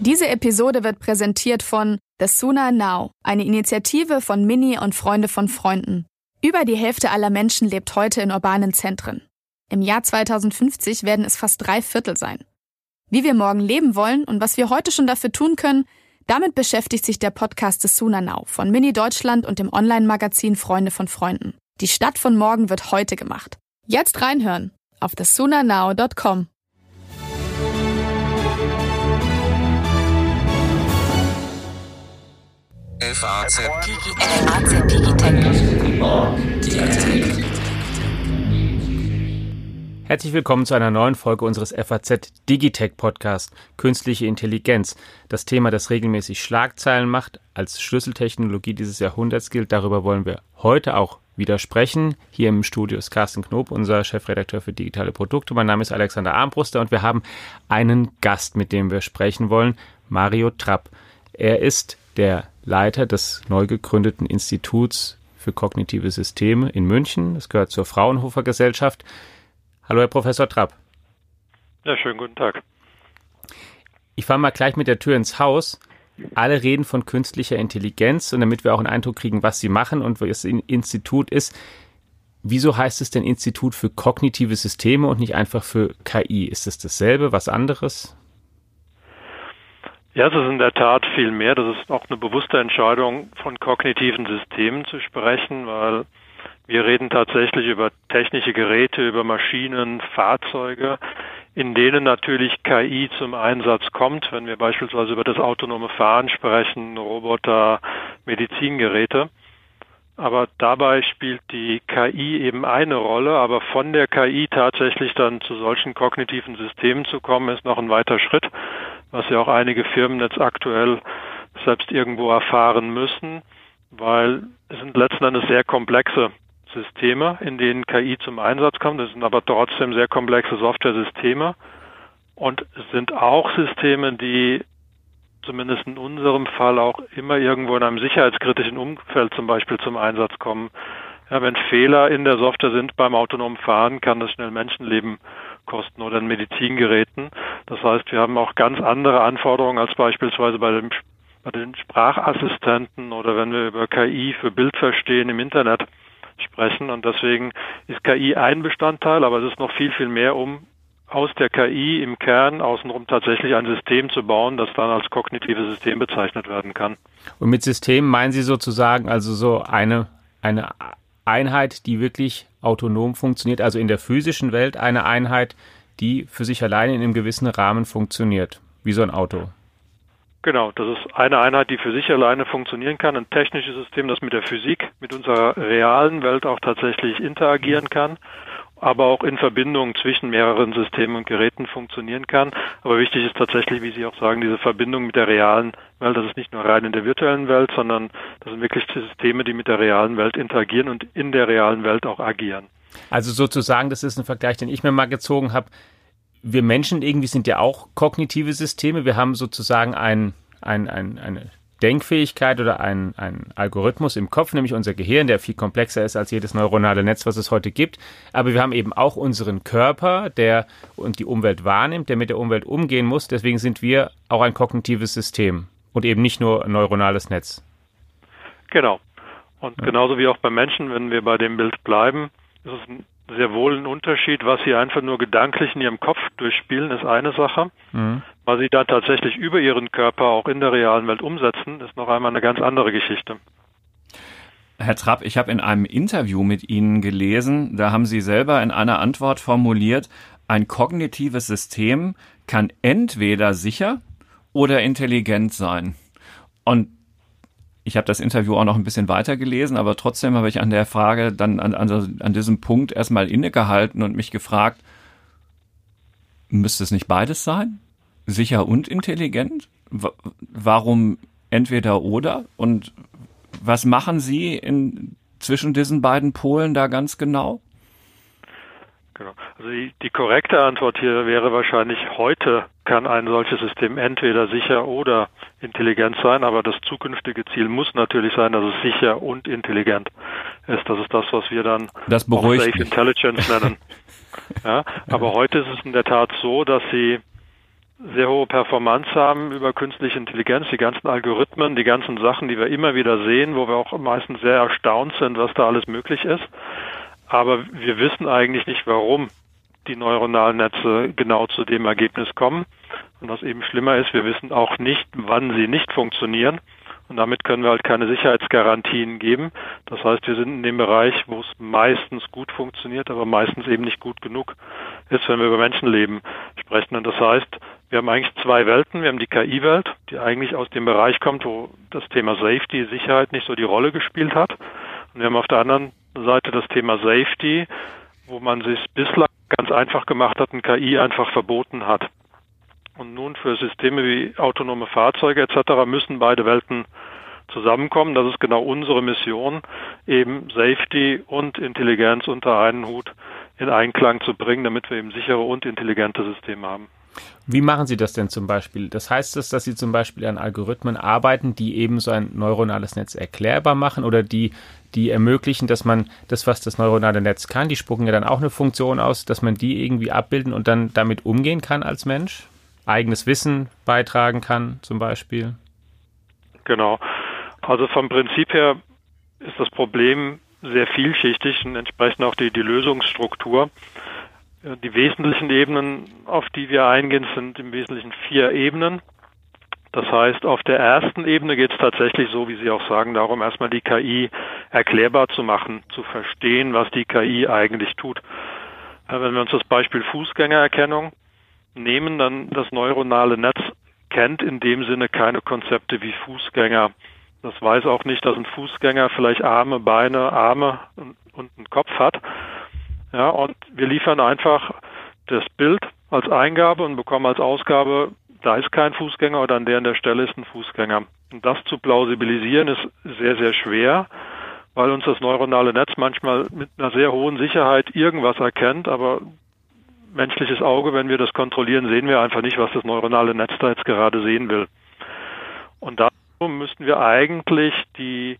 Diese Episode wird präsentiert von The Sooner Now, eine Initiative von Mini und Freunde von Freunden. Über die Hälfte aller Menschen lebt heute in urbanen Zentren. Im Jahr 2050 werden es fast drei Viertel sein. Wie wir morgen leben wollen und was wir heute schon dafür tun können, damit beschäftigt sich der Podcast des Sooner Now von Mini Deutschland und dem Online-Magazin Freunde von Freunden. Die Stadt von morgen wird heute gemacht. Jetzt reinhören auf thesoonernow.com. FAZ Digitech. Herzlich willkommen zu einer neuen Folge unseres FAZ Digitech Podcast Künstliche Intelligenz. Das Thema, das regelmäßig Schlagzeilen macht, als Schlüsseltechnologie dieses Jahrhunderts gilt. Darüber wollen wir heute auch wieder sprechen. Hier im Studio ist Carsten Knob, unser Chefredakteur für digitale Produkte. Mein Name ist Alexander Armbruster und wir haben einen Gast, mit dem wir sprechen wollen, Mario Trapp. Er ist der Leiter des neu gegründeten Instituts für kognitive Systeme in München. Das gehört zur Fraunhofer Gesellschaft. Hallo, Herr Professor Trapp. Ja, schönen guten Tag. Ich fahre mal gleich mit der Tür ins Haus. Alle reden von künstlicher Intelligenz und damit wir auch einen Eindruck kriegen, was sie machen und was das Institut ist, wieso heißt es denn Institut für kognitive Systeme und nicht einfach für KI? Ist es dasselbe, was anderes? Ja, es ist in der Tat viel mehr. Das ist auch eine bewusste Entscheidung, von kognitiven Systemen zu sprechen, weil wir reden tatsächlich über technische Geräte, über Maschinen, Fahrzeuge, in denen natürlich KI zum Einsatz kommt, wenn wir beispielsweise über das autonome Fahren sprechen, Roboter, Medizingeräte. Aber dabei spielt die KI eben eine Rolle, aber von der KI tatsächlich dann zu solchen kognitiven Systemen zu kommen, ist noch ein weiter Schritt was ja auch einige Firmen jetzt aktuell selbst irgendwo erfahren müssen, weil es sind letzten Endes sehr komplexe Systeme, in denen KI zum Einsatz kommt. Das sind aber trotzdem sehr komplexe Software-Systeme und es sind auch Systeme, die zumindest in unserem Fall auch immer irgendwo in einem sicherheitskritischen Umfeld zum Beispiel zum Einsatz kommen. Ja, wenn Fehler in der Software sind beim autonomen Fahren, kann das schnell Menschenleben kosten oder in Medizingeräten. Das heißt, wir haben auch ganz andere Anforderungen als beispielsweise bei, dem, bei den Sprachassistenten oder wenn wir über KI für Bildverstehen im Internet sprechen. Und deswegen ist KI ein Bestandteil, aber es ist noch viel, viel mehr, um aus der KI im Kern außenrum tatsächlich ein System zu bauen, das dann als kognitives System bezeichnet werden kann. Und mit System meinen Sie sozusagen also so eine, eine Einheit, die wirklich autonom funktioniert, also in der physischen Welt eine Einheit, die für sich alleine in einem gewissen Rahmen funktioniert, wie so ein Auto. Genau, das ist eine Einheit, die für sich alleine funktionieren kann, ein technisches System, das mit der Physik, mit unserer realen Welt auch tatsächlich interagieren kann aber auch in Verbindung zwischen mehreren Systemen und Geräten funktionieren kann. Aber wichtig ist tatsächlich, wie Sie auch sagen, diese Verbindung mit der realen Welt. Das ist nicht nur rein in der virtuellen Welt, sondern das sind wirklich Systeme, die mit der realen Welt interagieren und in der realen Welt auch agieren. Also sozusagen, das ist ein Vergleich, den ich mir mal gezogen habe. Wir Menschen irgendwie sind ja auch kognitive Systeme. Wir haben sozusagen ein, ein, ein, eine Denkfähigkeit oder ein, ein Algorithmus im Kopf, nämlich unser Gehirn, der viel komplexer ist als jedes neuronale Netz, was es heute gibt. Aber wir haben eben auch unseren Körper, der und die Umwelt wahrnimmt, der mit der Umwelt umgehen muss. Deswegen sind wir auch ein kognitives System und eben nicht nur ein neuronales Netz. Genau. Und genauso wie auch beim Menschen, wenn wir bei dem Bild bleiben, ist es ein sehr wohl ein Unterschied. Was Sie einfach nur gedanklich in Ihrem Kopf durchspielen, ist eine Sache. Mhm. Was Sie dann tatsächlich über Ihren Körper auch in der realen Welt umsetzen, ist noch einmal eine ganz andere Geschichte. Herr Trapp, ich habe in einem Interview mit Ihnen gelesen, da haben Sie selber in einer Antwort formuliert, ein kognitives System kann entweder sicher oder intelligent sein. Und ich habe das Interview auch noch ein bisschen weiter gelesen, aber trotzdem habe ich an der Frage dann an, an, an diesem Punkt erstmal innegehalten und mich gefragt, müsste es nicht beides sein? Sicher und intelligent? Warum entweder oder? Und was machen Sie in, zwischen diesen beiden Polen da ganz genau? Genau. Also die, die korrekte Antwort hier wäre wahrscheinlich heute kann ein solches System entweder sicher oder intelligent sein, aber das zukünftige Ziel muss natürlich sein, dass es sicher und intelligent ist. Das ist das, was wir dann das beruhigt Safe Intelligence nennen. ja, aber heute ist es in der Tat so, dass sie sehr hohe Performance haben über künstliche Intelligenz, die ganzen Algorithmen, die ganzen Sachen, die wir immer wieder sehen, wo wir auch meistens sehr erstaunt sind, was da alles möglich ist. Aber wir wissen eigentlich nicht, warum die neuronalen Netze genau zu dem Ergebnis kommen. Und was eben schlimmer ist, wir wissen auch nicht, wann sie nicht funktionieren. Und damit können wir halt keine Sicherheitsgarantien geben. Das heißt, wir sind in dem Bereich, wo es meistens gut funktioniert, aber meistens eben nicht gut genug ist, wenn wir über Menschenleben sprechen. Und das heißt, wir haben eigentlich zwei Welten. Wir haben die KI-Welt, die eigentlich aus dem Bereich kommt, wo das Thema Safety, Sicherheit nicht so die Rolle gespielt hat. Und wir haben auf der anderen Seite das Thema Safety, wo man sich bislang ganz einfach gemacht hat und KI einfach verboten hat. Und nun für Systeme wie autonome Fahrzeuge etc. müssen beide Welten zusammenkommen. Das ist genau unsere Mission, eben Safety und Intelligenz unter einen Hut in Einklang zu bringen, damit wir eben sichere und intelligente Systeme haben. Wie machen Sie das denn zum Beispiel? Das heißt das, dass Sie zum Beispiel an Algorithmen arbeiten, die eben so ein neuronales Netz erklärbar machen oder die, die ermöglichen, dass man das, was das neuronale Netz kann, die spucken ja dann auch eine Funktion aus, dass man die irgendwie abbilden und dann damit umgehen kann als Mensch? eigenes Wissen beitragen kann, zum Beispiel? Genau. Also vom Prinzip her ist das Problem sehr vielschichtig und entsprechend auch die, die Lösungsstruktur. Die wesentlichen Ebenen, auf die wir eingehen, sind im Wesentlichen vier Ebenen. Das heißt, auf der ersten Ebene geht es tatsächlich so, wie Sie auch sagen, darum, erstmal die KI erklärbar zu machen, zu verstehen, was die KI eigentlich tut. Wenn wir uns das Beispiel Fußgängererkennung nehmen, dann das neuronale Netz kennt in dem Sinne keine Konzepte wie Fußgänger. Das weiß auch nicht, dass ein Fußgänger vielleicht Arme, Beine, Arme und, einen Kopf hat. Ja, und wir liefern einfach das Bild als Eingabe und bekommen als Ausgabe, da ist kein Fußgänger oder an der an der Stelle ist ein Fußgänger. Und das zu plausibilisieren ist sehr, sehr schwer, weil uns das neuronale Netz manchmal mit einer sehr hohen Sicherheit irgendwas erkennt, aber menschliches Auge, wenn wir das kontrollieren, sehen wir einfach nicht, was das neuronale Netz da jetzt gerade sehen will. Und darum müssten wir eigentlich die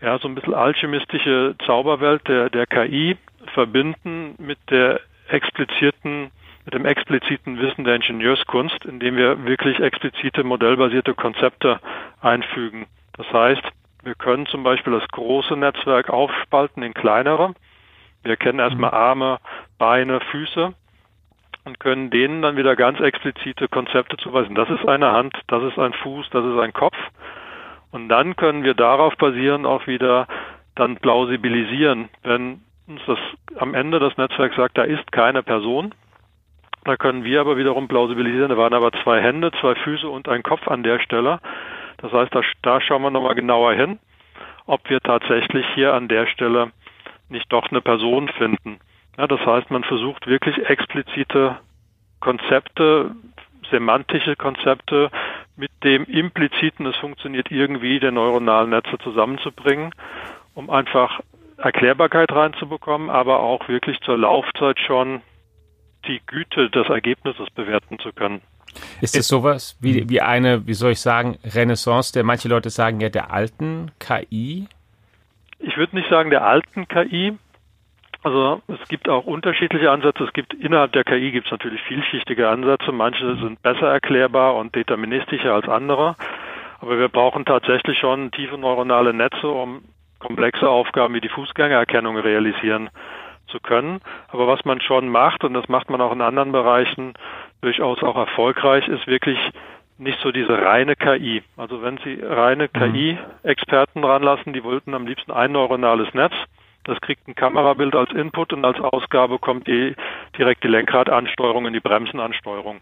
ja so ein bisschen alchemistische Zauberwelt der, der KI verbinden mit der expliziten mit dem expliziten Wissen der Ingenieurskunst, indem wir wirklich explizite modellbasierte Konzepte einfügen. Das heißt, wir können zum Beispiel das große Netzwerk aufspalten in kleinere wir kennen erstmal mhm. Arme, Beine, Füße und können denen dann wieder ganz explizite Konzepte zuweisen. Das ist eine Hand, das ist ein Fuß, das ist ein Kopf. Und dann können wir darauf basieren auch wieder dann plausibilisieren, wenn uns das am Ende das Netzwerk sagt, da ist keine Person. Da können wir aber wiederum plausibilisieren, da waren aber zwei Hände, zwei Füße und ein Kopf an der Stelle. Das heißt, da, da schauen wir nochmal genauer hin, ob wir tatsächlich hier an der Stelle nicht doch eine Person finden. Ja, das heißt, man versucht wirklich explizite Konzepte, semantische Konzepte mit dem impliziten, es funktioniert irgendwie, der neuronalen Netze zusammenzubringen, um einfach Erklärbarkeit reinzubekommen, aber auch wirklich zur Laufzeit schon die Güte des Ergebnisses bewerten zu können. Ist es sowas wie, wie eine, wie soll ich sagen, Renaissance der manche Leute sagen ja der alten KI? Ich würde nicht sagen der alten KI. Also es gibt auch unterschiedliche Ansätze. Es gibt innerhalb der KI gibt es natürlich vielschichtige Ansätze. Manche sind besser erklärbar und deterministischer als andere. Aber wir brauchen tatsächlich schon tiefe neuronale Netze, um komplexe Aufgaben wie die Fußgängererkennung realisieren zu können. Aber was man schon macht, und das macht man auch in anderen Bereichen durchaus auch erfolgreich, ist wirklich nicht so diese reine KI. Also wenn Sie reine mhm. KI-Experten ranlassen, die wollten am liebsten ein neuronales Netz. Das kriegt ein Kamerabild als Input und als Ausgabe kommt die, direkt die Lenkradansteuerung in die Bremsenansteuerung.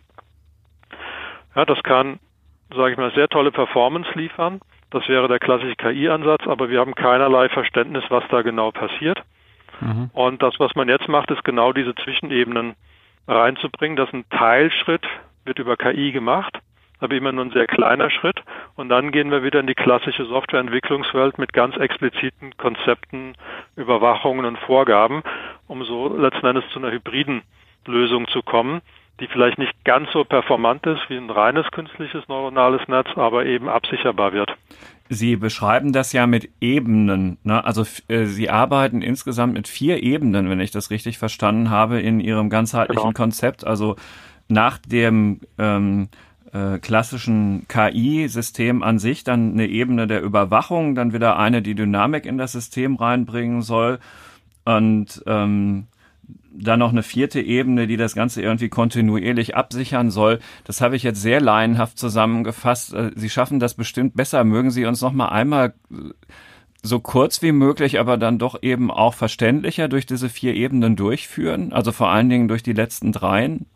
Ja, das kann, sage ich mal, sehr tolle Performance liefern. Das wäre der klassische KI-Ansatz, aber wir haben keinerlei Verständnis, was da genau passiert. Mhm. Und das, was man jetzt macht, ist genau diese Zwischenebenen reinzubringen. Das ist ein Teilschritt, wird über KI gemacht aber immer nur ein sehr kleiner Schritt. Und dann gehen wir wieder in die klassische Softwareentwicklungswelt mit ganz expliziten Konzepten, Überwachungen und Vorgaben, um so letzten Endes zu einer hybriden Lösung zu kommen, die vielleicht nicht ganz so performant ist wie ein reines künstliches neuronales Netz, aber eben absicherbar wird. Sie beschreiben das ja mit Ebenen. Ne? Also äh, Sie arbeiten insgesamt mit vier Ebenen, wenn ich das richtig verstanden habe, in Ihrem ganzheitlichen genau. Konzept. Also nach dem ähm, äh, klassischen KI-System an sich dann eine Ebene der Überwachung, dann wieder eine, die Dynamik in das System reinbringen soll und ähm, dann noch eine vierte Ebene, die das Ganze irgendwie kontinuierlich absichern soll. Das habe ich jetzt sehr laienhaft zusammengefasst. Äh, Sie schaffen das bestimmt besser. Mögen Sie uns noch mal einmal äh, so kurz wie möglich, aber dann doch eben auch verständlicher durch diese vier Ebenen durchführen? Also vor allen Dingen durch die letzten dreien?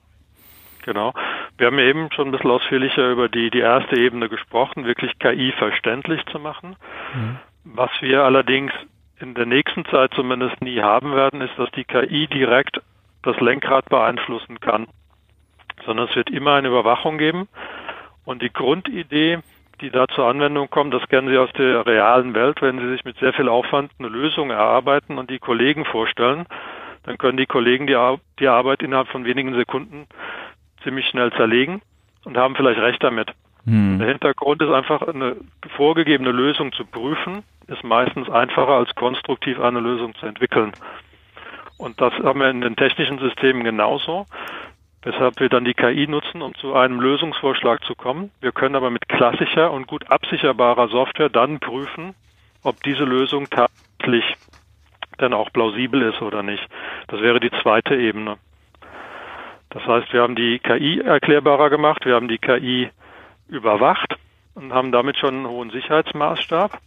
Genau. Wir haben eben schon ein bisschen ausführlicher über die, die erste Ebene gesprochen, wirklich KI verständlich zu machen. Mhm. Was wir allerdings in der nächsten Zeit zumindest nie haben werden, ist, dass die KI direkt das Lenkrad beeinflussen kann, sondern es wird immer eine Überwachung geben. Und die Grundidee, die da zur Anwendung kommt, das kennen Sie aus der realen Welt, wenn Sie sich mit sehr viel Aufwand eine Lösung erarbeiten und die Kollegen vorstellen, dann können die Kollegen die, Ar die Arbeit innerhalb von wenigen Sekunden ziemlich schnell zerlegen und haben vielleicht recht damit. Hm. Der Hintergrund ist einfach eine vorgegebene Lösung zu prüfen, ist meistens einfacher als konstruktiv eine Lösung zu entwickeln. Und das haben wir in den technischen Systemen genauso, weshalb wir dann die KI nutzen, um zu einem Lösungsvorschlag zu kommen. Wir können aber mit klassischer und gut absicherbarer Software dann prüfen, ob diese Lösung tatsächlich dann auch plausibel ist oder nicht. Das wäre die zweite Ebene. Das heißt, wir haben die KI erklärbarer gemacht, wir haben die KI überwacht und haben damit schon einen hohen Sicherheitsmaßstab.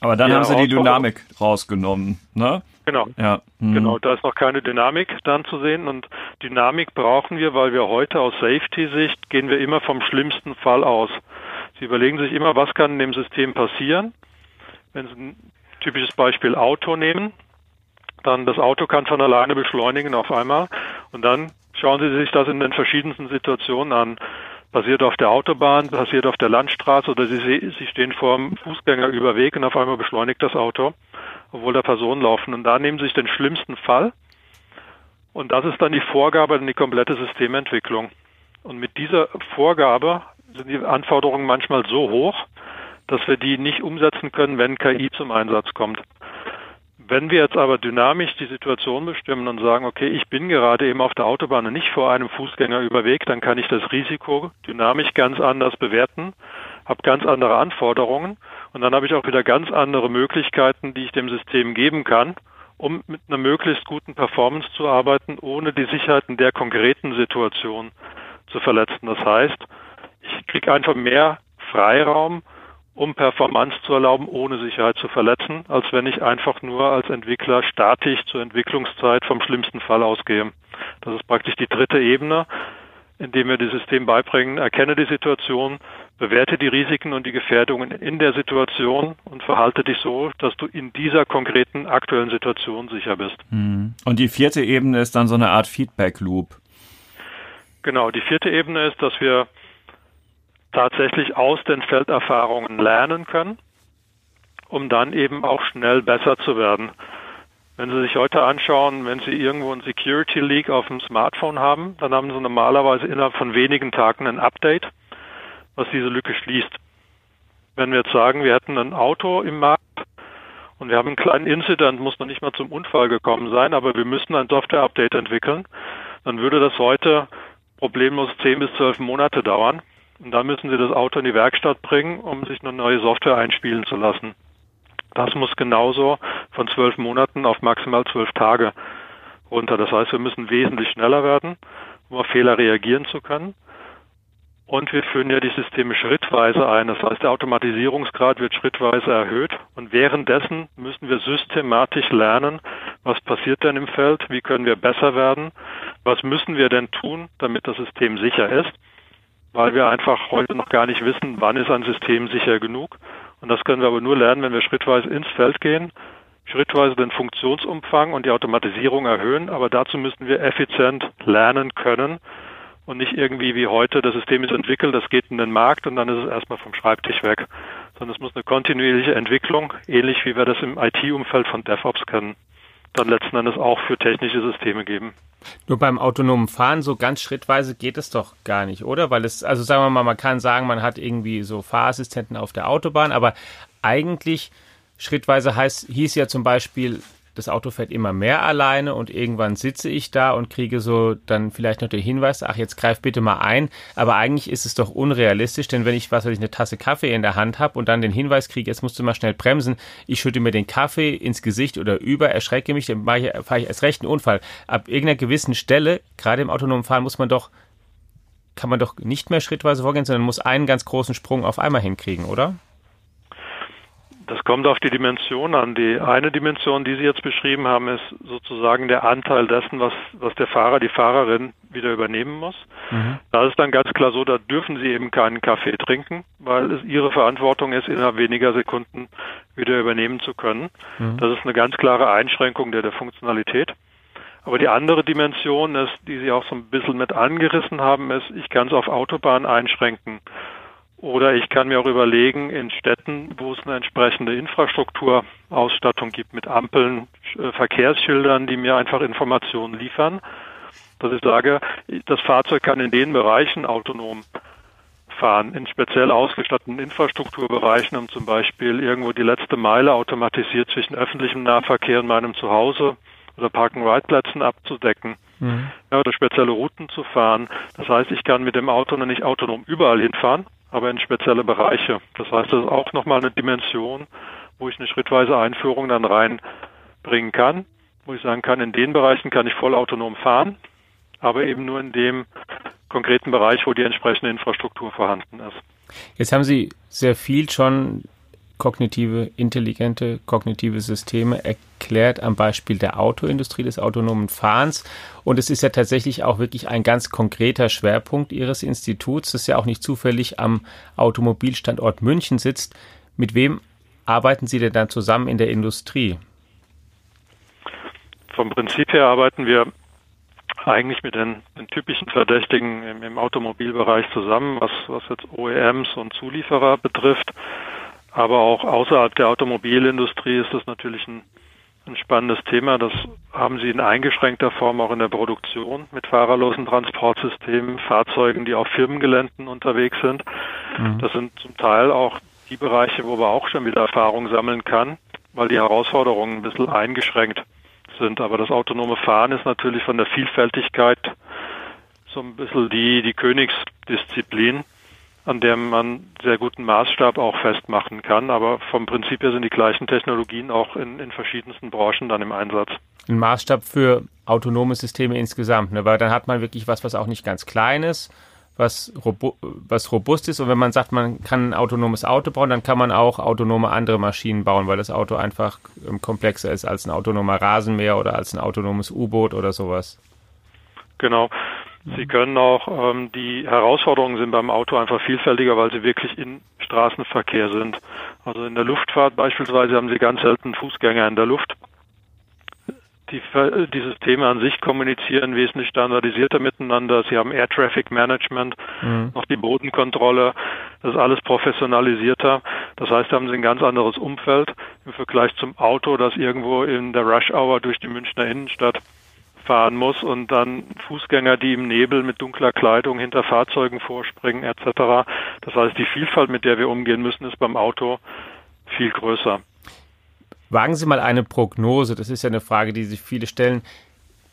Aber dann haben sie die Dynamik rausgenommen, ne? Genau. Ja. Mhm. Genau, da ist noch keine Dynamik dann zu sehen und Dynamik brauchen wir, weil wir heute aus Safety-Sicht gehen wir immer vom schlimmsten Fall aus. Sie überlegen sich immer, was kann in dem System passieren. Wenn Sie ein typisches Beispiel Auto nehmen, dann das Auto kann von alleine beschleunigen auf einmal und dann schauen Sie sich das in den verschiedensten Situationen an passiert auf der Autobahn, passiert auf der Landstraße oder Sie, Sie stehen vor einem Fußgängerüberweg und auf einmal beschleunigt das Auto, obwohl da Personen laufen. Und da nehmen Sie sich den schlimmsten Fall und das ist dann die Vorgabe in die komplette Systementwicklung. Und mit dieser Vorgabe sind die Anforderungen manchmal so hoch, dass wir die nicht umsetzen können, wenn KI zum Einsatz kommt. Wenn wir jetzt aber dynamisch die Situation bestimmen und sagen, okay, ich bin gerade eben auf der Autobahn und nicht vor einem Fußgängerüberweg, dann kann ich das Risiko dynamisch ganz anders bewerten, habe ganz andere Anforderungen und dann habe ich auch wieder ganz andere Möglichkeiten, die ich dem System geben kann, um mit einer möglichst guten Performance zu arbeiten, ohne die Sicherheiten der konkreten Situation zu verletzen. Das heißt, ich kriege einfach mehr Freiraum, um Performance zu erlauben, ohne Sicherheit zu verletzen, als wenn ich einfach nur als Entwickler statisch zur Entwicklungszeit vom schlimmsten Fall ausgehe. Das ist praktisch die dritte Ebene, indem wir das System beibringen, erkenne die Situation, bewerte die Risiken und die Gefährdungen in der Situation und verhalte dich so, dass du in dieser konkreten aktuellen Situation sicher bist. Hm. Und die vierte Ebene ist dann so eine Art Feedback Loop. Genau, die vierte Ebene ist, dass wir tatsächlich aus den Felderfahrungen lernen können, um dann eben auch schnell besser zu werden. Wenn Sie sich heute anschauen, wenn Sie irgendwo ein Security Leak auf dem Smartphone haben, dann haben Sie normalerweise innerhalb von wenigen Tagen ein Update, was diese Lücke schließt. Wenn wir jetzt sagen, wir hätten ein Auto im Markt und wir haben einen kleinen Incident, muss noch nicht mal zum Unfall gekommen sein, aber wir müssen ein Software-Update entwickeln, dann würde das heute problemlos 10 bis 12 Monate dauern. Und da müssen Sie das Auto in die Werkstatt bringen, um sich eine neue Software einspielen zu lassen. Das muss genauso von zwölf Monaten auf maximal zwölf Tage runter. Das heißt, wir müssen wesentlich schneller werden, um auf Fehler reagieren zu können. Und wir führen ja die Systeme schrittweise ein. Das heißt, der Automatisierungsgrad wird schrittweise erhöht. Und währenddessen müssen wir systematisch lernen, was passiert denn im Feld, wie können wir besser werden, was müssen wir denn tun, damit das System sicher ist weil wir einfach heute noch gar nicht wissen, wann ist ein System sicher genug. Und das können wir aber nur lernen, wenn wir schrittweise ins Feld gehen, schrittweise den Funktionsumfang und die Automatisierung erhöhen. Aber dazu müssen wir effizient lernen können und nicht irgendwie wie heute, das System ist entwickelt, das geht in den Markt und dann ist es erstmal vom Schreibtisch weg. Sondern es muss eine kontinuierliche Entwicklung, ähnlich wie wir das im IT-Umfeld von DevOps kennen, dann letzten Endes auch für technische Systeme geben. Nur beim autonomen Fahren so ganz schrittweise geht es doch gar nicht, oder? Weil es, also sagen wir mal, man kann sagen, man hat irgendwie so Fahrassistenten auf der Autobahn, aber eigentlich schrittweise heißt, hieß ja zum Beispiel das Auto fährt immer mehr alleine und irgendwann sitze ich da und kriege so dann vielleicht noch den Hinweis, ach, jetzt greif bitte mal ein. Aber eigentlich ist es doch unrealistisch, denn wenn ich, was weiß ich, eine Tasse Kaffee in der Hand habe und dann den Hinweis kriege, jetzt musst du mal schnell bremsen, ich schütte mir den Kaffee ins Gesicht oder über, erschrecke mich, dann ich, fahre ich erst recht einen Unfall. Ab irgendeiner gewissen Stelle, gerade im autonomen Fahren, muss man doch kann man doch nicht mehr schrittweise vorgehen, sondern muss einen ganz großen Sprung auf einmal hinkriegen, oder? Das kommt auf die Dimension an. Die eine Dimension, die Sie jetzt beschrieben haben, ist sozusagen der Anteil dessen, was, was der Fahrer, die Fahrerin wieder übernehmen muss. Mhm. Da ist dann ganz klar so, da dürfen Sie eben keinen Kaffee trinken, weil es Ihre Verantwortung ist, innerhalb weniger Sekunden wieder übernehmen zu können. Mhm. Das ist eine ganz klare Einschränkung der, der Funktionalität. Aber die andere Dimension ist, die Sie auch so ein bisschen mit angerissen haben, ist, ich kann es auf Autobahn einschränken. Oder ich kann mir auch überlegen, in Städten, wo es eine entsprechende Infrastrukturausstattung gibt mit Ampeln, äh, Verkehrsschildern, die mir einfach Informationen liefern, dass ich sage, das Fahrzeug kann in den Bereichen autonom fahren, in speziell ausgestatteten Infrastrukturbereichen, um zum Beispiel irgendwo die letzte Meile automatisiert zwischen öffentlichem Nahverkehr und meinem Zuhause oder Park-and-Ride-Plätzen abzudecken mhm. ja, oder spezielle Routen zu fahren. Das heißt, ich kann mit dem Auto noch nicht autonom überall hinfahren, aber in spezielle Bereiche. Das heißt, das ist auch nochmal eine Dimension, wo ich eine schrittweise Einführung dann reinbringen kann, wo ich sagen kann, in den Bereichen kann ich voll autonom fahren, aber eben nur in dem konkreten Bereich, wo die entsprechende Infrastruktur vorhanden ist. Jetzt haben Sie sehr viel schon kognitive, intelligente, kognitive Systeme erklärt am Beispiel der Autoindustrie, des autonomen Fahrens. Und es ist ja tatsächlich auch wirklich ein ganz konkreter Schwerpunkt Ihres Instituts, das ja auch nicht zufällig am Automobilstandort München sitzt. Mit wem arbeiten Sie denn dann zusammen in der Industrie? Vom Prinzip her arbeiten wir eigentlich mit den, den typischen Verdächtigen im, im, Automobilbereich zusammen, was, was jetzt OEMs und Zulieferer betrifft. Aber auch außerhalb der Automobilindustrie ist das natürlich ein, ein spannendes Thema. Das haben Sie in eingeschränkter Form auch in der Produktion mit fahrerlosen Transportsystemen, Fahrzeugen, die auf Firmengeländen unterwegs sind. Mhm. Das sind zum Teil auch die Bereiche, wo man auch schon wieder Erfahrung sammeln kann, weil die Herausforderungen ein bisschen eingeschränkt sind. Aber das autonome Fahren ist natürlich von der Vielfältigkeit so ein bisschen die, die Königsdisziplin an der man sehr guten Maßstab auch festmachen kann. Aber vom Prinzip her sind die gleichen Technologien auch in, in verschiedensten Branchen dann im Einsatz. Ein Maßstab für autonome Systeme insgesamt, ne? weil dann hat man wirklich was, was auch nicht ganz klein ist, was, robu was robust ist. Und wenn man sagt, man kann ein autonomes Auto bauen, dann kann man auch autonome andere Maschinen bauen, weil das Auto einfach ähm, komplexer ist als ein autonomer Rasenmäher oder als ein autonomes U-Boot oder sowas. Genau. Sie können auch, ähm, die Herausforderungen sind beim Auto einfach vielfältiger, weil sie wirklich in Straßenverkehr sind. Also in der Luftfahrt beispielsweise haben Sie ganz selten Fußgänger in der Luft. Die, die Systeme an sich kommunizieren wesentlich standardisierter miteinander. Sie haben Air Traffic Management, mhm. noch die Bodenkontrolle. Das ist alles professionalisierter. Das heißt, da haben Sie ein ganz anderes Umfeld im Vergleich zum Auto, das irgendwo in der Rush Hour durch die Münchner Innenstadt fahren muss und dann Fußgänger, die im Nebel mit dunkler Kleidung hinter Fahrzeugen vorspringen etc. Das heißt, die Vielfalt, mit der wir umgehen müssen, ist beim Auto viel größer. Wagen Sie mal eine Prognose, das ist ja eine Frage, die sich viele stellen,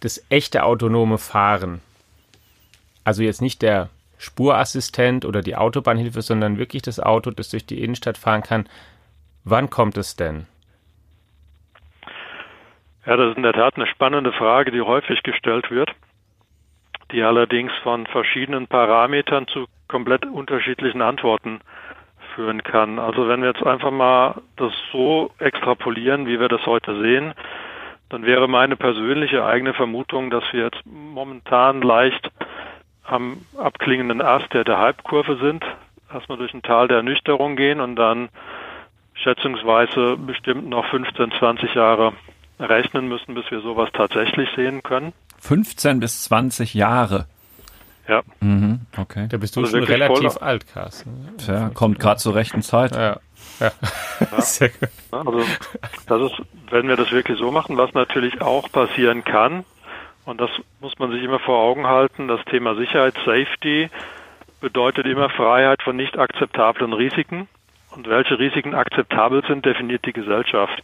das echte autonome Fahren. Also jetzt nicht der Spurassistent oder die Autobahnhilfe, sondern wirklich das Auto, das durch die Innenstadt fahren kann. Wann kommt es denn? Ja, das ist in der Tat eine spannende Frage, die häufig gestellt wird, die allerdings von verschiedenen Parametern zu komplett unterschiedlichen Antworten führen kann. Also wenn wir jetzt einfach mal das so extrapolieren, wie wir das heute sehen, dann wäre meine persönliche eigene Vermutung, dass wir jetzt momentan leicht am abklingenden Ast der, der Halbkurve sind, erstmal durch ein Tal der Ernüchterung gehen und dann schätzungsweise bestimmt noch 15, 20 Jahre rechnen müssen, bis wir sowas tatsächlich sehen können. 15 bis 20 Jahre. Ja. Mhm, okay. Da bist du also schon relativ alt, Carsten. Ja, kommt gerade zur rechten Zeit. Ja. Ja. ja. Sehr gut. Also das ist, wenn wir das wirklich so machen, was natürlich auch passieren kann, und das muss man sich immer vor Augen halten, das Thema Sicherheit, Safety bedeutet immer Freiheit von nicht akzeptablen Risiken. Und welche Risiken akzeptabel sind, definiert die Gesellschaft.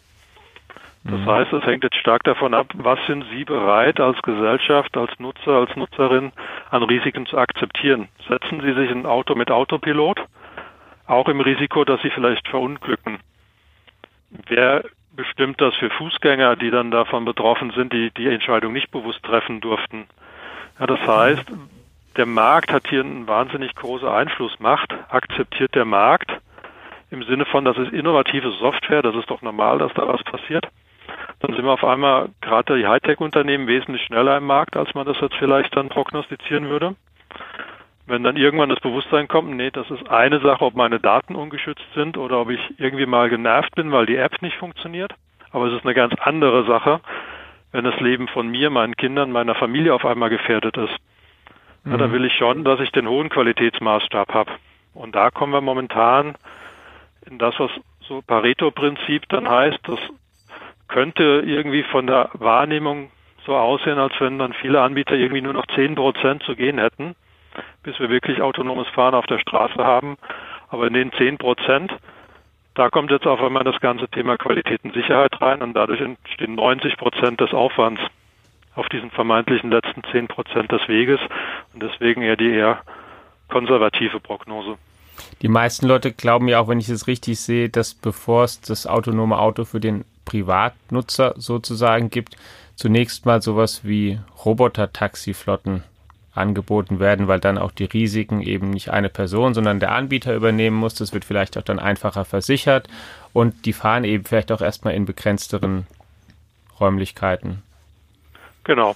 Das mhm. heißt, es hängt jetzt stark davon ab, was sind Sie bereit als Gesellschaft, als Nutzer, als Nutzerin an Risiken zu akzeptieren. Setzen Sie sich ein Auto mit Autopilot, auch im Risiko, dass Sie vielleicht verunglücken. Wer bestimmt das für Fußgänger, die dann davon betroffen sind, die die Entscheidung nicht bewusst treffen durften? Ja, das heißt, der Markt hat hier eine wahnsinnig große Einflussmacht. Akzeptiert der Markt im Sinne von, das ist innovative Software, das ist doch normal, dass da was passiert. Dann sind wir auf einmal gerade die Hightech-Unternehmen wesentlich schneller im Markt, als man das jetzt vielleicht dann prognostizieren würde. Wenn dann irgendwann das Bewusstsein kommt, nee, das ist eine Sache, ob meine Daten ungeschützt sind oder ob ich irgendwie mal genervt bin, weil die App nicht funktioniert. Aber es ist eine ganz andere Sache, wenn das Leben von mir, meinen Kindern, meiner Familie auf einmal gefährdet ist. Mhm. Ja, da will ich schon, dass ich den hohen Qualitätsmaßstab habe. Und da kommen wir momentan in das, was so Pareto-Prinzip dann heißt, das könnte irgendwie von der Wahrnehmung so aussehen, als wenn dann viele Anbieter irgendwie nur noch 10 Prozent zu gehen hätten, bis wir wirklich autonomes Fahren auf der Straße haben. Aber in den 10 Prozent, da kommt jetzt auf einmal das ganze Thema Qualität und Sicherheit rein und dadurch entstehen 90 Prozent des Aufwands auf diesen vermeintlichen letzten 10 Prozent des Weges und deswegen eher die eher konservative Prognose. Die meisten Leute glauben ja auch, wenn ich es richtig sehe, dass bevor es das autonome Auto für den Privatnutzer sozusagen gibt, zunächst mal sowas wie Roboter-Taxiflotten angeboten werden, weil dann auch die Risiken eben nicht eine Person, sondern der Anbieter übernehmen muss. Das wird vielleicht auch dann einfacher versichert und die fahren eben vielleicht auch erstmal in begrenzteren Räumlichkeiten. Genau.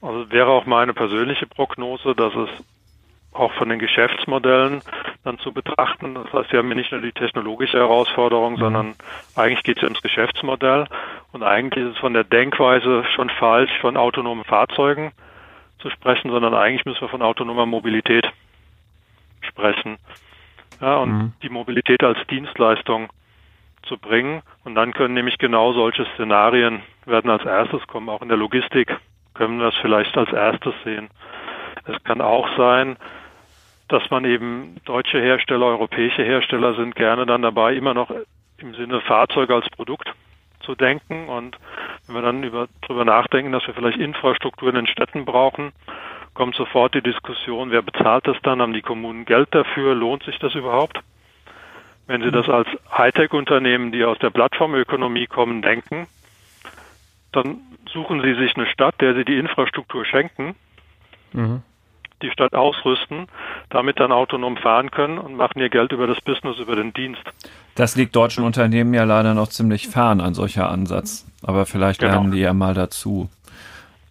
Also wäre auch meine persönliche Prognose, dass es auch von den Geschäftsmodellen dann zu betrachten. Das heißt, wir haben ja nicht nur die technologische Herausforderung, mhm. sondern eigentlich geht es ja ums Geschäftsmodell. Und eigentlich ist es von der Denkweise schon falsch, von autonomen Fahrzeugen zu sprechen, sondern eigentlich müssen wir von autonomer Mobilität sprechen. Ja, und mhm. die Mobilität als Dienstleistung zu bringen. Und dann können nämlich genau solche Szenarien werden als erstes kommen. Auch in der Logistik können wir das vielleicht als erstes sehen. Es kann auch sein, dass man eben deutsche Hersteller, europäische Hersteller sind gerne dann dabei, immer noch im Sinne Fahrzeug als Produkt zu denken. Und wenn wir dann über, darüber nachdenken, dass wir vielleicht Infrastruktur in den Städten brauchen, kommt sofort die Diskussion, wer bezahlt das dann? Haben die Kommunen Geld dafür? Lohnt sich das überhaupt? Wenn Sie das als Hightech-Unternehmen, die aus der Plattformökonomie kommen, denken, dann suchen Sie sich eine Stadt, der Sie die Infrastruktur schenken. Mhm die Stadt ausrüsten, damit dann autonom fahren können und machen ihr Geld über das Business, über den Dienst. Das liegt deutschen Unternehmen ja leider noch ziemlich fern, ein solcher Ansatz. Aber vielleicht genau. lernen die ja mal dazu.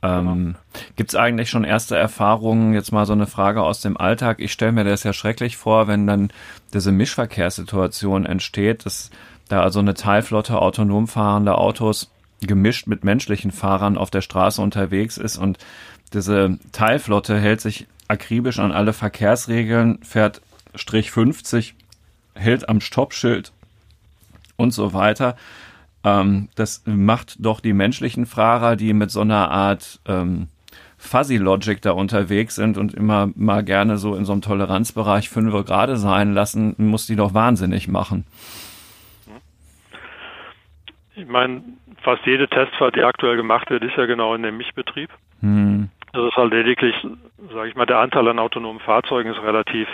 Ähm, Gibt es eigentlich schon erste Erfahrungen, jetzt mal so eine Frage aus dem Alltag? Ich stelle mir das ja schrecklich vor, wenn dann diese Mischverkehrssituation entsteht, dass da also eine Teilflotte autonom fahrender Autos gemischt mit menschlichen Fahrern auf der Straße unterwegs ist und diese Teilflotte hält sich akribisch an alle Verkehrsregeln, fährt Strich 50, hält am Stoppschild und so weiter. Ähm, das macht doch die menschlichen Fahrer, die mit so einer Art ähm, Fuzzy Logic da unterwegs sind und immer mal gerne so in so einem Toleranzbereich fünf gerade sein lassen, muss die doch wahnsinnig machen. Ich meine, fast jede Testfahrt, die aktuell gemacht wird, ist ja genau in dem Mischbetrieb. Hm. Das ist halt lediglich, sage ich mal, der Anteil an autonomen Fahrzeugen ist relativ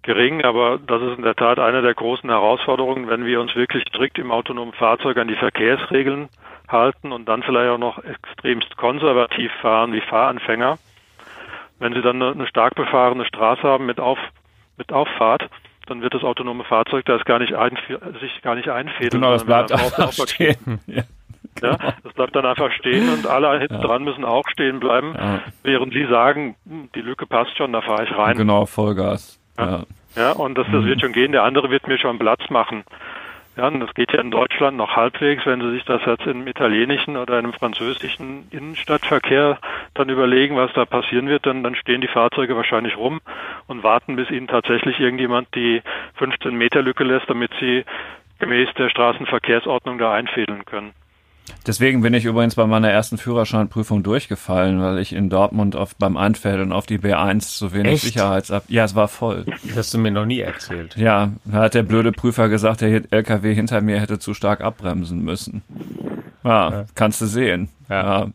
gering, aber das ist in der Tat eine der großen Herausforderungen, wenn wir uns wirklich strikt im autonomen Fahrzeug an die Verkehrsregeln halten und dann vielleicht auch noch extremst konservativ fahren wie Fahranfänger. Wenn Sie dann eine stark befahrene Straße haben mit, Auf, mit Auffahrt, dann wird das autonome Fahrzeug das gar nicht sich gar nicht einfädeln. Genau, das bleibt einfach stehen. Ja. Ja, das bleibt dann einfach stehen und alle hinten ja. dran müssen auch stehen bleiben, ja. während sie sagen, hm, die Lücke passt schon, da fahre ich rein. Genau, Vollgas. Ja, ja. und das, das mhm. wird schon gehen, der andere wird mir schon Platz machen. Ja, und das geht ja in Deutschland noch halbwegs, wenn Sie sich das jetzt im italienischen oder im französischen Innenstadtverkehr dann überlegen, was da passieren wird, dann, dann stehen die Fahrzeuge wahrscheinlich rum und warten, bis ihnen tatsächlich irgendjemand die 15 Meter Lücke lässt, damit sie gemäß der Straßenverkehrsordnung da einfädeln können. Deswegen bin ich übrigens bei meiner ersten Führerscheinprüfung durchgefallen, weil ich in Dortmund auf, beim Einfädeln auf die B1 zu wenig Echt? Sicherheitsab... Ja, es war voll. Das hast du mir noch nie erzählt. Ja, da hat der blöde Prüfer gesagt, der LKW hinter mir hätte zu stark abbremsen müssen. Ja, kannst du sehen. Ja. Ja.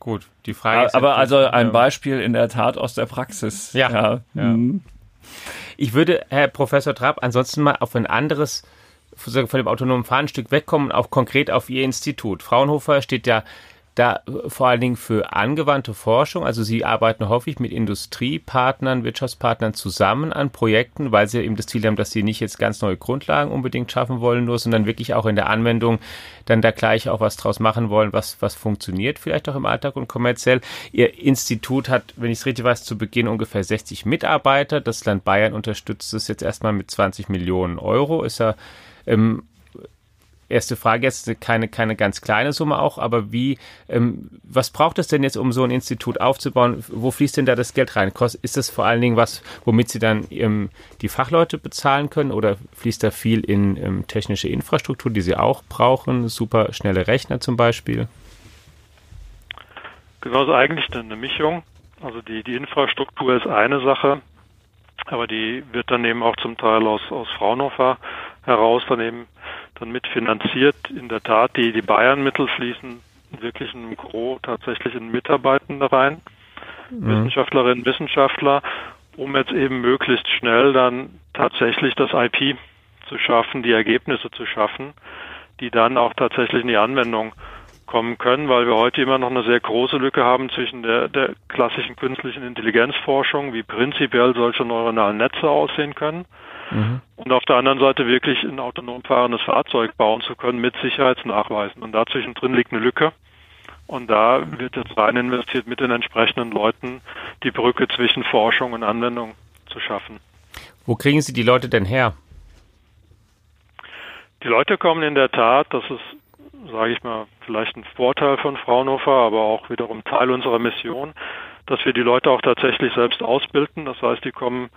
Gut, die Frage ist. Aber also ein ähm, Beispiel in der Tat aus der Praxis. Ja. ja. Ja. Mhm. Ich würde, Herr Professor Trapp, ansonsten mal auf ein anderes, von dem autonomen Fahren ein Stück wegkommen, auch konkret auf Ihr Institut. Fraunhofer steht ja da äh, vor allen Dingen für angewandte Forschung. Also Sie arbeiten häufig mit Industriepartnern, Wirtschaftspartnern zusammen an Projekten, weil Sie eben das Ziel haben, dass Sie nicht jetzt ganz neue Grundlagen unbedingt schaffen wollen, nur, sondern wirklich auch in der Anwendung dann da gleich auch was draus machen wollen, was, was funktioniert vielleicht auch im Alltag und kommerziell. Ihr Institut hat, wenn ich es richtig weiß, zu Beginn ungefähr 60 Mitarbeiter. Das Land Bayern unterstützt es jetzt erstmal mit 20 Millionen Euro. Ist ja ähm, erste Frage jetzt keine, keine ganz kleine Summe auch, aber wie, ähm, was braucht es denn jetzt, um so ein Institut aufzubauen? Wo fließt denn da das Geld rein? Ist das vor allen Dingen was, womit Sie dann ähm, die Fachleute bezahlen können oder fließt da viel in ähm, technische Infrastruktur, die Sie auch brauchen? Super schnelle Rechner zum Beispiel? Genau, ist eigentlich eine Mischung. Also die, die Infrastruktur ist eine Sache, aber die wird dann eben auch zum Teil aus, aus Fraunhofer heraus dann eben dann mitfinanziert. In der Tat, die, die Bayern-Mittel fließen wirklich in Gro tatsächlich in Mitarbeitende rein, Mhm. Wissenschaftlerinnen, Wissenschaftler, um jetzt eben möglichst schnell dann tatsächlich das IP zu schaffen, die Ergebnisse zu schaffen, die dann auch tatsächlich in die Anwendung kommen können, weil wir heute immer noch eine sehr große Lücke haben zwischen der, der klassischen künstlichen Intelligenzforschung, wie prinzipiell solche neuronalen Netze aussehen können, Mhm. und auf der anderen Seite wirklich ein autonom fahrendes Fahrzeug bauen zu können mit Sicherheitsnachweisen. Und dazwischen drin liegt eine Lücke. Und da wird jetzt rein investiert, mit den entsprechenden Leuten die Brücke zwischen Forschung und Anwendung zu schaffen. Wo kriegen Sie die Leute denn her? Die Leute kommen in der Tat, das ist, sage ich mal, vielleicht ein Vorteil von Fraunhofer, aber auch wiederum Teil unserer Mission, dass wir die Leute auch tatsächlich selbst ausbilden. Das heißt, die kommen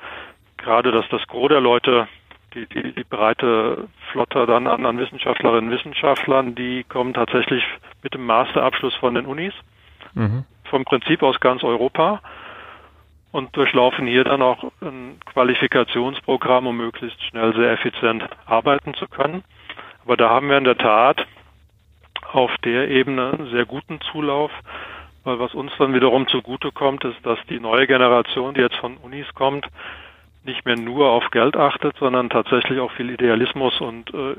gerade, dass das Gros der Leute, die, die, die breite Flotte dann an, an Wissenschaftlerinnen und Wissenschaftlern, die kommen tatsächlich mit dem Masterabschluss von den Unis, Mhm. vom Prinzip aus ganz Europa und durchlaufen hier dann auch ein Qualifikationsprogramm, um möglichst schnell sehr effizient arbeiten zu können. Aber da haben wir in der Tat auf der Ebene einen sehr guten Zulauf, weil was uns dann wiederum zugute kommt, ist, dass die neue Generation, die jetzt von Unis kommt, nicht mehr nur auf Geld achtet, sondern tatsächlich auch viel Idealismus und äh,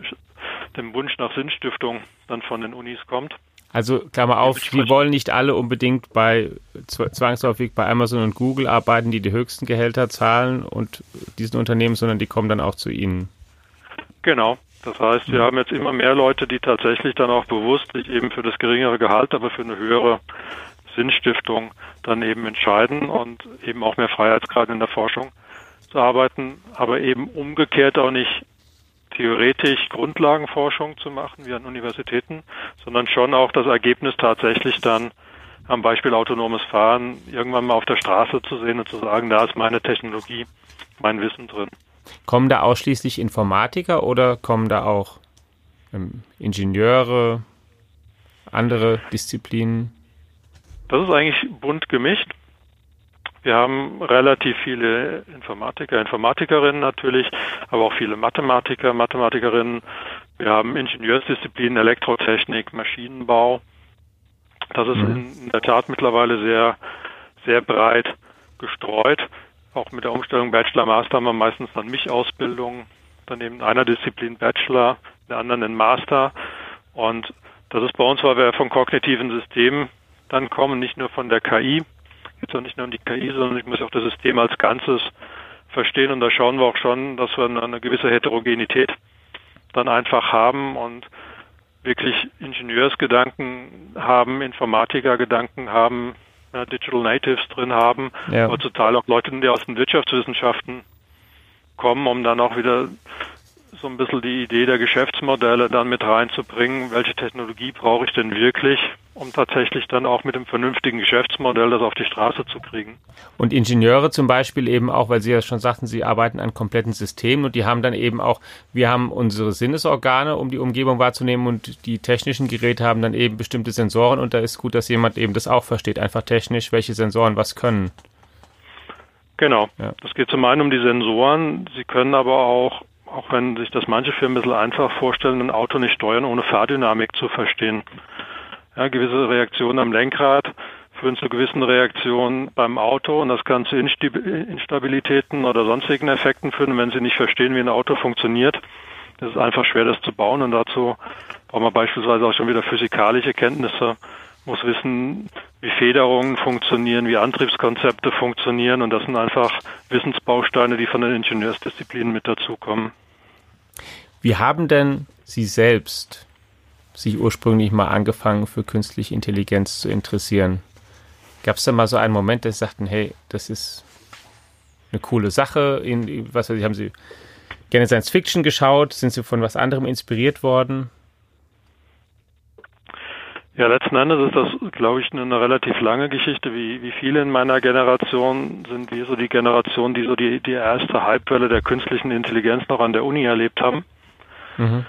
dem Wunsch nach Sinnstiftung dann von den Unis kommt. Also Klammer auf, Dementsprechend- wollen nicht alle unbedingt bei zw- zwangsläufig bei Amazon und Google arbeiten, die die höchsten Gehälter zahlen und diesen Unternehmen, sondern die kommen dann auch zu Ihnen. Genau. Das heißt, wir haben jetzt immer mehr Leute, die tatsächlich dann auch bewusst sich eben für das geringere Gehalt, aber für eine höhere Sinnstiftung dann eben entscheiden und eben auch mehr Freiheitsgrad in der Forschung zu arbeiten, aber eben umgekehrt auch nicht theoretisch Grundlagenforschung zu machen wie an Universitäten, sondern schon auch das Ergebnis tatsächlich dann am Beispiel autonomes Fahren irgendwann mal auf der Straße zu sehen und zu sagen, da ist meine Technologie, mein Wissen drin. Kommen da ausschließlich Informatiker oder kommen da auch ähm, Ingenieure, andere Disziplinen? Das ist eigentlich bunt gemischt. Wir haben relativ viele Informatiker, Informatikerinnen natürlich, aber auch viele Mathematiker, Mathematikerinnen. Wir haben Ingenieursdisziplinen, Elektrotechnik, Maschinenbau. Das ist Mhm. in, in der Tat mittlerweile sehr, sehr breit gestreut. Auch mit der Umstellung Bachelor, Master haben wir meistens dann Mich-Ausbildung, dann eben in einer Disziplin Bachelor, in der anderen in Master. Und das ist bei uns, weil wir von kognitiven Systemen dann kommen, nicht nur von der KI, jetzt auch nicht nur um die KI, sondern ich muss auch das System als Ganzes verstehen. Und da schauen wir auch schon, dass wir eine, gewisse Heterogenität dann einfach haben und wirklich Ingenieursgedanken haben, Informatikergedanken haben, Digital Natives drin haben, Ja. aber Teil auch Leute, die aus den Wirtschaftswissenschaften kommen, um dann auch wieder so ein bisschen die Idee der Geschäftsmodelle dann mit reinzubringen. Welche Technologie brauche ich denn wirklich, um tatsächlich dann auch mit einem vernünftigen Geschäftsmodell das auf die Straße zu kriegen? Und Ingenieure zum Beispiel eben auch, weil Sie ja schon sagten, Sie arbeiten an kompletten Systemen und die haben dann eben auch, wir haben unsere Sinnesorgane, um die Umgebung wahrzunehmen und die technischen Geräte haben dann eben bestimmte Sensoren und da ist gut, dass jemand eben das auch versteht, einfach technisch, welche Sensoren was können. Genau. Ja. Das geht zum einen um die Sensoren. Sie können aber auch, auch wenn sich das manche Firmen ein bisschen einfach vorstellen, ein Auto nicht steuern, ohne Fahrdynamik zu verstehen. Ja, gewisse Reaktionen am Lenkrad führen zu gewissen Reaktionen beim Auto und das kann zu Instabilitäten oder sonstigen Effekten führen. wenn Sie nicht verstehen, wie ein Auto funktioniert, ist es einfach schwer, das zu bauen und dazu braucht man beispielsweise auch schon wieder physikalische Kenntnisse, muss wissen, wie Federungen funktionieren, wie Antriebskonzepte funktionieren und das sind einfach Wissensbausteine, die von den Ingenieursdisziplinen mit dazukommen. Wie haben denn Sie selbst sich ursprünglich mal angefangen für künstliche Intelligenz zu interessieren? Gab es da mal so einen Moment, dass Sie sagten, hey, das ist eine coole Sache? In, was weiß ich, haben Sie gerne Science Fiction geschaut? Sind Sie von was anderem inspiriert worden? Ja, letzten Endes ist das, glaube ich, eine relativ lange Geschichte. Wie, wie viele in meiner Generation sind wir so die Generation, die so die, die erste Hypewelle der künstlichen Intelligenz noch an der Uni erlebt haben. Mhm.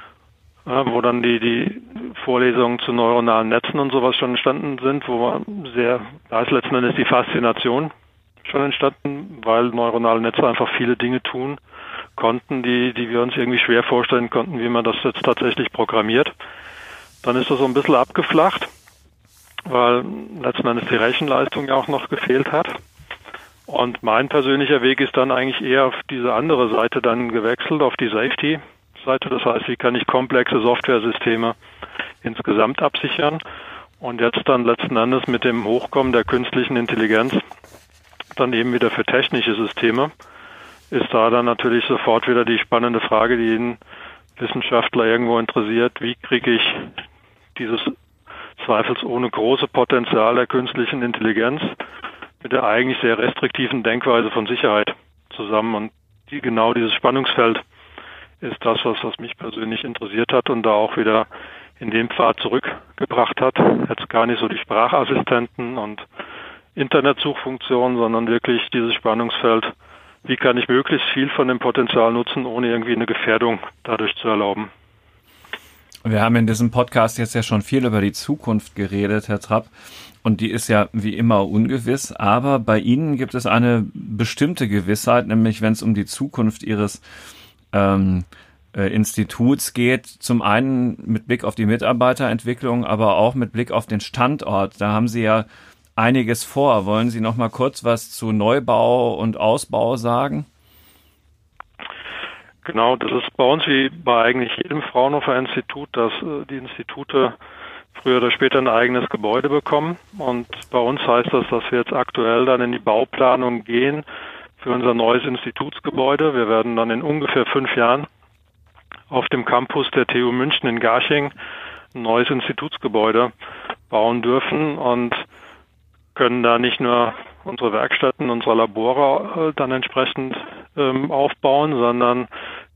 Ja, wo dann die, die Vorlesungen zu neuronalen Netzen und sowas schon entstanden sind, wo man sehr, da ist letzten Endes die Faszination schon entstanden, weil neuronale Netze einfach viele Dinge tun konnten, die, die wir uns irgendwie schwer vorstellen konnten, wie man das jetzt tatsächlich programmiert. Dann ist das so ein bisschen abgeflacht, weil letzten Endes die Rechenleistung ja auch noch gefehlt hat. Und mein persönlicher Weg ist dann eigentlich eher auf diese andere Seite dann gewechselt, auf die Safety-Seite. Das heißt, wie kann ich komplexe Softwaresysteme insgesamt absichern? Und jetzt dann letzten Endes mit dem Hochkommen der künstlichen Intelligenz dann eben wieder für technische Systeme ist da dann natürlich sofort wieder die spannende Frage, die jeden Wissenschaftler irgendwo interessiert, wie kriege ich dieses zweifelsohne große Potenzial der künstlichen Intelligenz mit der eigentlich sehr restriktiven Denkweise von Sicherheit zusammen. Und die, genau dieses Spannungsfeld ist das, was, was mich persönlich interessiert hat und da auch wieder in den Pfad zurückgebracht hat. Jetzt gar nicht so die Sprachassistenten und Internetsuchfunktionen, sondern wirklich dieses Spannungsfeld, wie kann ich möglichst viel von dem Potenzial nutzen, ohne irgendwie eine Gefährdung dadurch zu erlauben. Wir haben in diesem Podcast jetzt ja schon viel über die Zukunft geredet, Herr Trapp. Und die ist ja wie immer ungewiss. Aber bei Ihnen gibt es eine bestimmte Gewissheit, nämlich wenn es um die Zukunft Ihres ähm, äh, Instituts geht. Zum einen mit Blick auf die Mitarbeiterentwicklung, aber auch mit Blick auf den Standort. Da haben Sie ja einiges vor. Wollen Sie noch mal kurz was zu Neubau und Ausbau sagen? Genau, das ist bei uns wie bei eigentlich jedem Fraunhofer Institut, dass äh, die Institute früher oder später ein eigenes Gebäude bekommen. Und bei uns heißt das, dass wir jetzt aktuell dann in die Bauplanung gehen für unser neues Institutsgebäude. Wir werden dann in ungefähr fünf Jahren auf dem Campus der TU München in Garching ein neues Institutsgebäude bauen dürfen und können da nicht nur unsere Werkstätten, unsere Labore äh, dann entsprechend ähm, aufbauen, sondern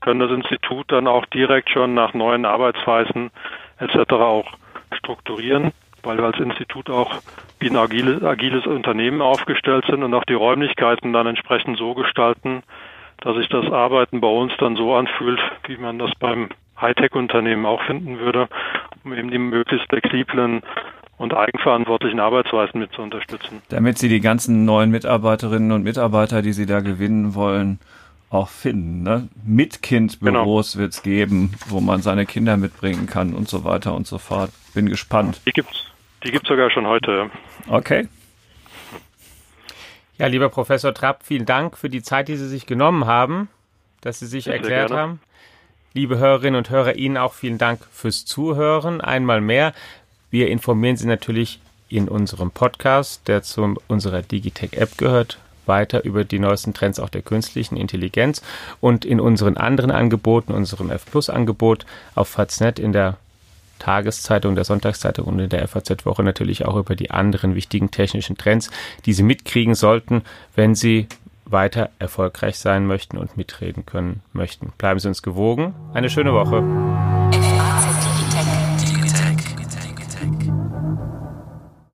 können das Institut dann auch direkt schon nach neuen Arbeitsweisen etc. auch strukturieren, weil wir als Institut auch wie ein agiles, agiles Unternehmen aufgestellt sind und auch die Räumlichkeiten dann entsprechend so gestalten, dass sich das Arbeiten bei uns dann so anfühlt, wie man das beim Hightech-Unternehmen auch finden würde, um eben die möglichst flexiblen und eigenverantwortlichen Arbeitsweisen mit zu unterstützen. Damit Sie die ganzen neuen Mitarbeiterinnen und Mitarbeiter, die Sie da gewinnen wollen, auch finden. Ne? Mit Kindbüros genau. wird es geben, wo man seine Kinder mitbringen kann und so weiter und so fort. Bin gespannt. Die gibt's, die gibt's sogar schon heute. Okay. Ja, lieber Professor Trapp, vielen Dank für die Zeit, die Sie sich genommen haben, dass Sie sich Sehr erklärt haben. Liebe Hörerinnen und Hörer, Ihnen auch vielen Dank fürs Zuhören. Einmal mehr. Wir informieren Sie natürlich in unserem Podcast, der zu unserer Digitech-App gehört, weiter über die neuesten Trends auch der künstlichen Intelligenz und in unseren anderen Angeboten, unserem F Plus Angebot auf Faznet in der Tageszeitung, der Sonntagszeitung und in der FAZ-Woche natürlich auch über die anderen wichtigen technischen Trends, die Sie mitkriegen sollten, wenn Sie weiter erfolgreich sein möchten und mitreden können möchten. Bleiben Sie uns gewogen. Eine schöne Woche.